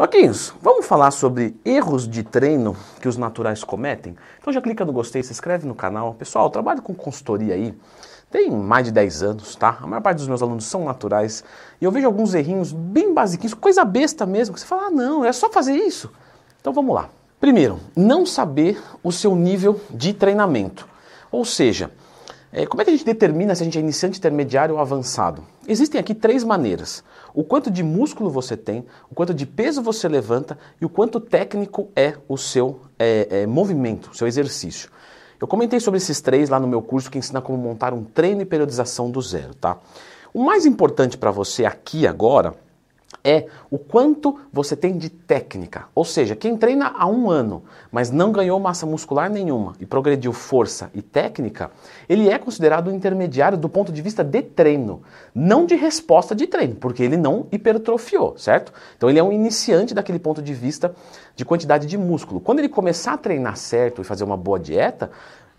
Marquinhos, vamos falar sobre erros de treino que os naturais cometem? Então já clica no gostei, se inscreve no canal. Pessoal, eu trabalho com consultoria aí, tem mais de 10 anos, tá? A maior parte dos meus alunos são naturais e eu vejo alguns errinhos bem basiquinhos, coisa besta mesmo, que você fala, ah não, é só fazer isso. Então vamos lá. Primeiro, não saber o seu nível de treinamento. Ou seja, é, como é que a gente determina se a gente é iniciante, intermediário ou avançado? Existem aqui três maneiras: o quanto de músculo você tem, o quanto de peso você levanta e o quanto técnico é o seu é, é, movimento, o seu exercício. Eu comentei sobre esses três lá no meu curso que ensina como montar um treino e periodização do zero, tá? O mais importante para você aqui agora é o quanto você tem de técnica. Ou seja, quem treina há um ano, mas não ganhou massa muscular nenhuma e progrediu força e técnica, ele é considerado intermediário do ponto de vista de treino, não de resposta de treino, porque ele não hipertrofiou, certo? Então ele é um iniciante daquele ponto de vista de quantidade de músculo. Quando ele começar a treinar certo e fazer uma boa dieta,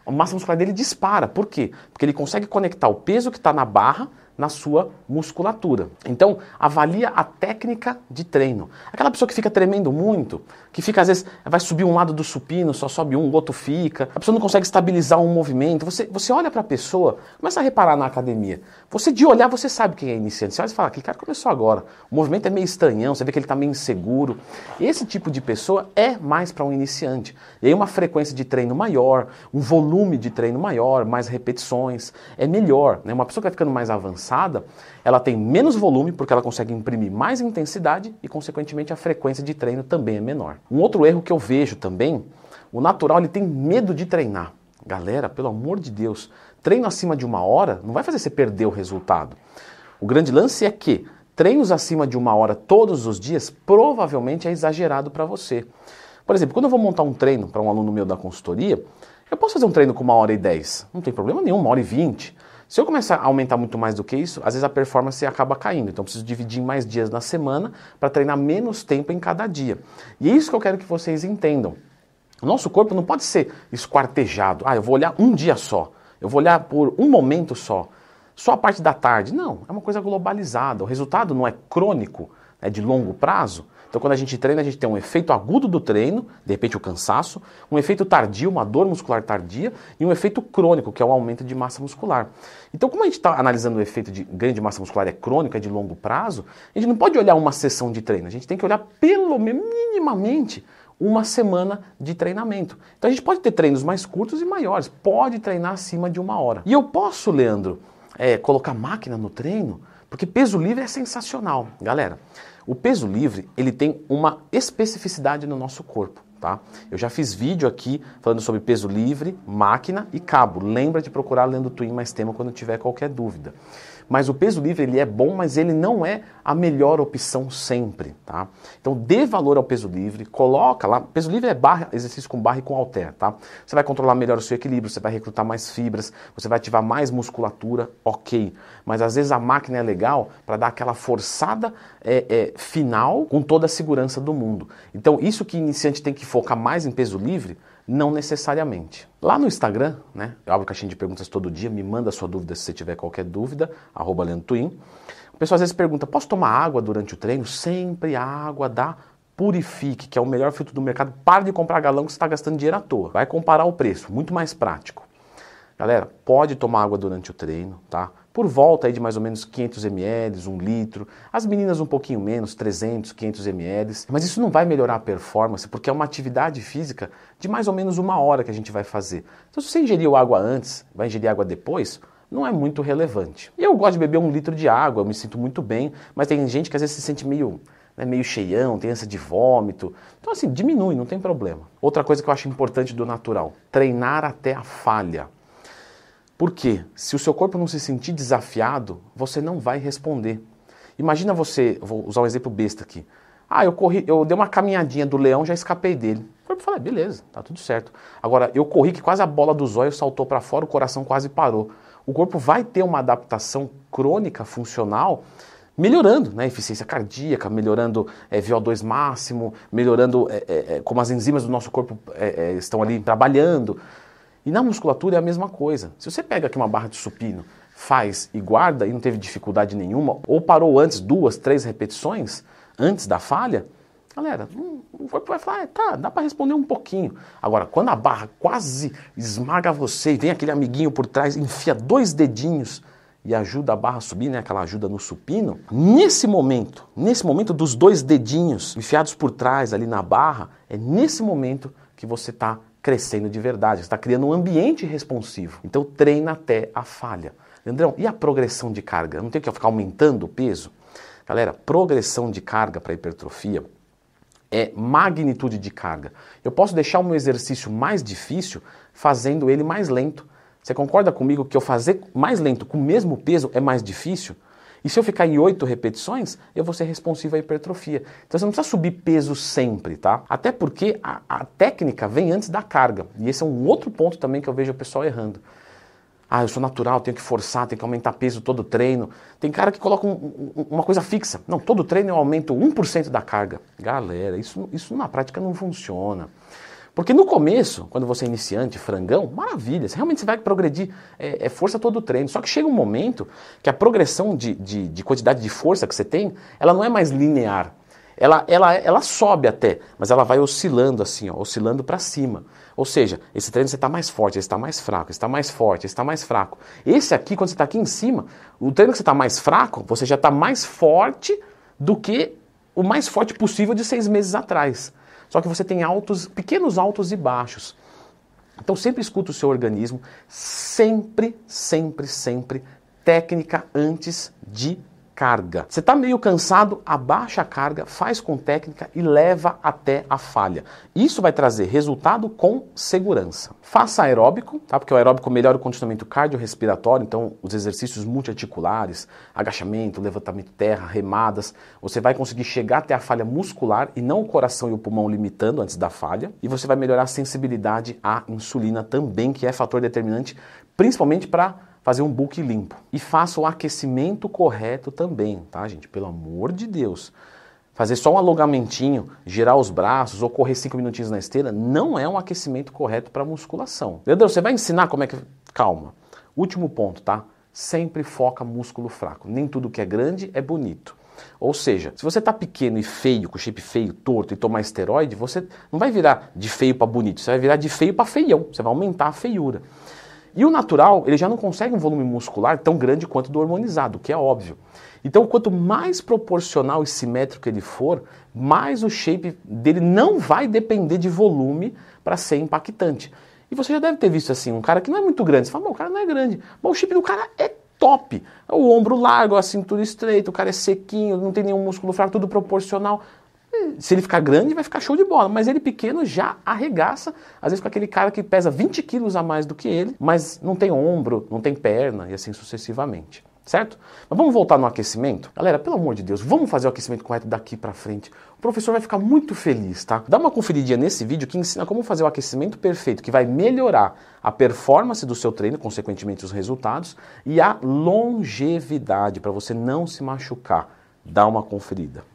a massa muscular dele dispara. Por quê? Porque ele consegue conectar o peso que está na barra na sua musculatura. Então, avalia a técnica de treino. Aquela pessoa que fica tremendo muito, que fica às vezes vai subir um lado do supino, só sobe um, o outro fica. A pessoa não consegue estabilizar um movimento. Você, você olha para a pessoa, começa a reparar na academia. Você de olhar, você sabe quem é iniciante. Você olha e fala, aquele cara começou agora. O movimento é meio estranhão, você vê que ele está meio inseguro. Esse tipo de pessoa é mais para um iniciante. E aí uma frequência de treino maior, um volume de treino maior, mais repetições, é melhor. Né? Uma pessoa que vai ficando mais avançada, ela tem menos volume porque ela consegue imprimir mais intensidade e, consequentemente, a frequência de treino também é menor. Um outro erro que eu vejo também, o natural ele tem medo de treinar. Galera, pelo amor de Deus, treino acima de uma hora não vai fazer você perder o resultado. O grande lance é que treinos acima de uma hora todos os dias provavelmente é exagerado para você. Por exemplo, quando eu vou montar um treino para um aluno meu da consultoria, eu posso fazer um treino com uma hora e dez, não tem problema nenhum, uma hora e vinte. Se eu começar a aumentar muito mais do que isso, às vezes a performance acaba caindo. Então eu preciso dividir mais dias na semana para treinar menos tempo em cada dia. E é isso que eu quero que vocês entendam. O nosso corpo não pode ser esquartejado. Ah, eu vou olhar um dia só. Eu vou olhar por um momento só. Só a parte da tarde. Não, é uma coisa globalizada. O resultado não é crônico, é de longo prazo. Então, quando a gente treina, a gente tem um efeito agudo do treino, de repente o cansaço, um efeito tardio, uma dor muscular tardia, e um efeito crônico, que é o aumento de massa muscular. Então, como a gente está analisando o efeito de ganho de massa muscular é crônico, é de longo prazo, a gente não pode olhar uma sessão de treino, a gente tem que olhar pelo minimamente uma semana de treinamento. Então a gente pode ter treinos mais curtos e maiores, pode treinar acima de uma hora. E eu posso, Leandro, é, colocar máquina no treino, porque peso livre é sensacional. Galera, o peso livre, ele tem uma especificidade no nosso corpo, tá? Eu já fiz vídeo aqui falando sobre peso livre, máquina e cabo. Lembra de procurar lendo Twin mais tema quando tiver qualquer dúvida. Mas o peso livre ele é bom, mas ele não é a melhor opção sempre, tá? Então dê valor ao peso livre, coloca lá, peso livre é barra, exercício com barra e com halter, tá? Você vai controlar melhor o seu equilíbrio, você vai recrutar mais fibras, você vai ativar mais musculatura, ok. Mas às vezes a máquina é legal para dar aquela forçada é, é, final com toda a segurança do mundo. Então isso que iniciante tem que focar mais em peso livre, não necessariamente. Lá no Instagram, né, eu abro caixinha de perguntas todo dia, me manda sua dúvida se você tiver qualquer dúvida, arroba Twin. O pessoal às vezes pergunta, posso tomar água durante o treino? Sempre água da Purifique, que é o melhor filtro do mercado. Para de comprar galão que você está gastando dinheiro à toa. Vai comparar o preço, muito mais prático. Galera, pode tomar água durante o treino, tá? Por volta aí de mais ou menos 500 ml, 1 litro. As meninas um pouquinho menos, 300, 500 ml. Mas isso não vai melhorar a performance, porque é uma atividade física de mais ou menos uma hora que a gente vai fazer. Então, se você ingeriu água antes, vai ingerir água depois, não é muito relevante. Eu gosto de beber um litro de água, eu me sinto muito bem, mas tem gente que às vezes se sente meio, né, meio cheião, tem ânsia de vômito. Então, assim, diminui, não tem problema. Outra coisa que eu acho importante do natural: treinar até a falha. Porque se o seu corpo não se sentir desafiado, você não vai responder. Imagina você, vou usar um exemplo besta aqui. Ah, eu corri, eu dei uma caminhadinha do leão, já escapei dele. O corpo fala, beleza, tá tudo certo. Agora, eu corri que quase a bola dos olhos saltou para fora, o coração quase parou. O corpo vai ter uma adaptação crônica, funcional, melhorando né, eficiência cardíaca, melhorando é, VO2 máximo, melhorando é, é, como as enzimas do nosso corpo estão ali trabalhando. E na musculatura é a mesma coisa. Se você pega aqui uma barra de supino, faz e guarda e não teve dificuldade nenhuma, ou parou antes duas, três repetições, antes da falha, Galera, o corpo vai falar, tá, dá para responder um pouquinho. Agora, quando a barra quase esmaga você e vem aquele amiguinho por trás, enfia dois dedinhos e ajuda a barra a subir, né? Aquela ajuda no supino. Nesse momento, nesse momento dos dois dedinhos enfiados por trás ali na barra, é nesse momento que você está crescendo de verdade, está criando um ambiente responsivo. Então treina até a falha. Leandrão, e a progressão de carga? Não tem que ficar aumentando o peso? Galera, progressão de carga para hipertrofia é magnitude de carga. Eu posso deixar o meu exercício mais difícil fazendo ele mais lento. Você concorda comigo que eu fazer mais lento com o mesmo peso é mais difícil? E se eu ficar em oito repetições, eu vou ser responsivo à hipertrofia. Então você não precisa subir peso sempre, tá? Até porque a, a técnica vem antes da carga. E esse é um outro ponto também que eu vejo o pessoal errando. Ah, eu sou natural, tenho que forçar, tenho que aumentar peso todo treino. Tem cara que coloca um, um, uma coisa fixa. Não, todo treino eu aumento 1% da carga. Galera, isso, isso na prática não funciona. Porque no começo, quando você é iniciante, frangão, maravilha, você realmente você vai progredir, é, é, força todo o treino. Só que chega um momento que a progressão de, de, de quantidade de força que você tem, ela não é mais linear. Ela, ela, ela sobe até, mas ela vai oscilando assim, ó, oscilando para cima. Ou seja, esse treino você está mais forte, esse está mais fraco, esse está mais forte, esse está mais fraco. Esse aqui, quando você está aqui em cima, o treino que você está mais fraco, você já está mais forte do que o mais forte possível de seis meses atrás. Só que você tem altos, pequenos altos e baixos. Então sempre escuta o seu organismo, sempre, sempre, sempre técnica antes de carga. Você está meio cansado, abaixa a carga, faz com técnica e leva até a falha. Isso vai trazer resultado com segurança. Faça aeróbico, tá? porque o aeróbico melhora o condicionamento cardiorrespiratório, então os exercícios multiarticulares, agachamento, levantamento terra, remadas, você vai conseguir chegar até a falha muscular e não o coração e o pulmão limitando antes da falha. E você vai melhorar a sensibilidade à insulina também, que é fator determinante, principalmente para fazer um book limpo. E faça o aquecimento correto também, tá, gente? Pelo amor de Deus. Fazer só um alongamentinho, girar os braços ou correr cinco minutinhos na esteira não é um aquecimento correto para musculação. Leandro, você vai ensinar como é que. Calma. Último ponto, tá? Sempre foca músculo fraco. Nem tudo que é grande é bonito. Ou seja, se você está pequeno e feio, com shape feio, torto e tomar esteroide, você não vai virar de feio para bonito, você vai virar de feio para feião, você vai aumentar a feiura. E o natural, ele já não consegue um volume muscular tão grande quanto do hormonizado, que é óbvio. Então, quanto mais proporcional e simétrico ele for, mais o shape dele não vai depender de volume para ser impactante. E você já deve ter visto assim, um cara que não é muito grande. Você fala, o cara não é grande. Mas o shape do cara é top. O ombro largo, a cintura estreita, o cara é sequinho, não tem nenhum músculo fraco, tudo proporcional. Se ele ficar grande, vai ficar show de bola. Mas ele pequeno já arregaça, às vezes com aquele cara que pesa 20 quilos a mais do que ele, mas não tem ombro, não tem perna e assim sucessivamente. Certo? Mas vamos voltar no aquecimento? Galera, pelo amor de Deus, vamos fazer o aquecimento correto daqui para frente. O professor vai ficar muito feliz, tá? Dá uma conferidinha nesse vídeo que ensina como fazer o aquecimento perfeito, que vai melhorar a performance do seu treino, consequentemente os resultados, e a longevidade, para você não se machucar. Dá uma conferida.